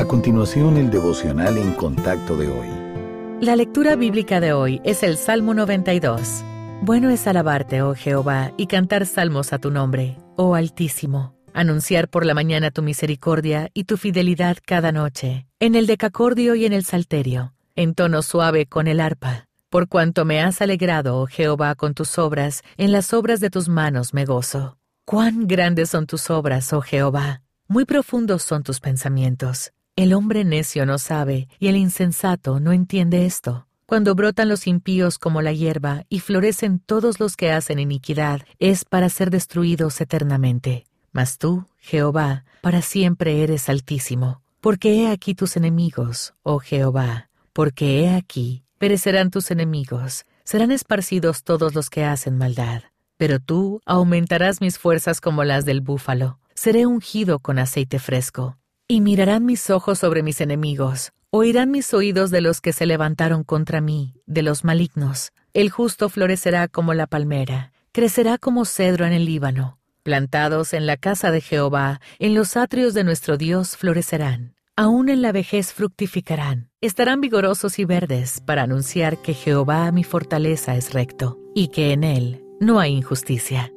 A continuación, el devocional en contacto de hoy. La lectura bíblica de hoy es el Salmo 92. Bueno es alabarte, oh Jehová, y cantar salmos a tu nombre, oh Altísimo. Anunciar por la mañana tu misericordia y tu fidelidad cada noche, en el decacordio y en el salterio, en tono suave con el arpa. Por cuanto me has alegrado, oh Jehová, con tus obras, en las obras de tus manos me gozo. Cuán grandes son tus obras, oh Jehová, muy profundos son tus pensamientos. El hombre necio no sabe, y el insensato no entiende esto. Cuando brotan los impíos como la hierba y florecen todos los que hacen iniquidad, es para ser destruidos eternamente. Mas tú, Jehová, para siempre eres altísimo. Porque he aquí tus enemigos, oh Jehová, porque he aquí, perecerán tus enemigos, serán esparcidos todos los que hacen maldad. Pero tú aumentarás mis fuerzas como las del búfalo, seré ungido con aceite fresco. Y mirarán mis ojos sobre mis enemigos, oirán mis oídos de los que se levantaron contra mí, de los malignos. El justo florecerá como la palmera, crecerá como cedro en el Líbano. Plantados en la casa de Jehová, en los atrios de nuestro Dios florecerán. Aún en la vejez fructificarán. Estarán vigorosos y verdes para anunciar que Jehová mi fortaleza es recto, y que en él no hay injusticia.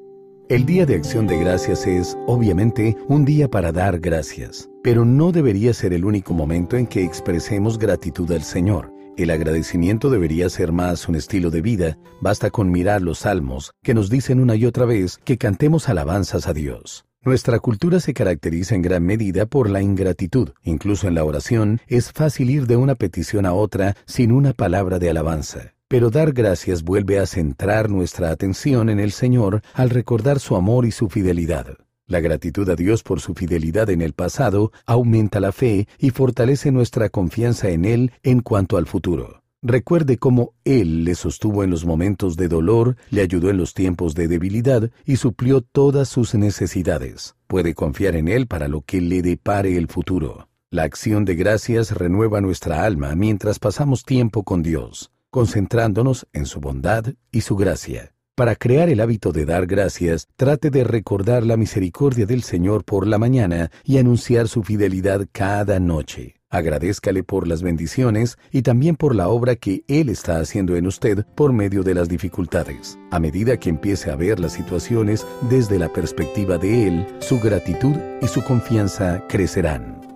El Día de Acción de Gracias es, obviamente, un día para dar gracias, pero no debería ser el único momento en que expresemos gratitud al Señor. El agradecimiento debería ser más un estilo de vida, basta con mirar los salmos, que nos dicen una y otra vez que cantemos alabanzas a Dios. Nuestra cultura se caracteriza en gran medida por la ingratitud. Incluso en la oración es fácil ir de una petición a otra sin una palabra de alabanza. Pero dar gracias vuelve a centrar nuestra atención en el Señor al recordar su amor y su fidelidad. La gratitud a Dios por su fidelidad en el pasado aumenta la fe y fortalece nuestra confianza en Él en cuanto al futuro. Recuerde cómo Él le sostuvo en los momentos de dolor, le ayudó en los tiempos de debilidad y suplió todas sus necesidades. Puede confiar en Él para lo que le depare el futuro. La acción de gracias renueva nuestra alma mientras pasamos tiempo con Dios concentrándonos en su bondad y su gracia. Para crear el hábito de dar gracias, trate de recordar la misericordia del Señor por la mañana y anunciar su fidelidad cada noche. Agradézcale por las bendiciones y también por la obra que Él está haciendo en usted por medio de las dificultades. A medida que empiece a ver las situaciones desde la perspectiva de Él, su gratitud y su confianza crecerán.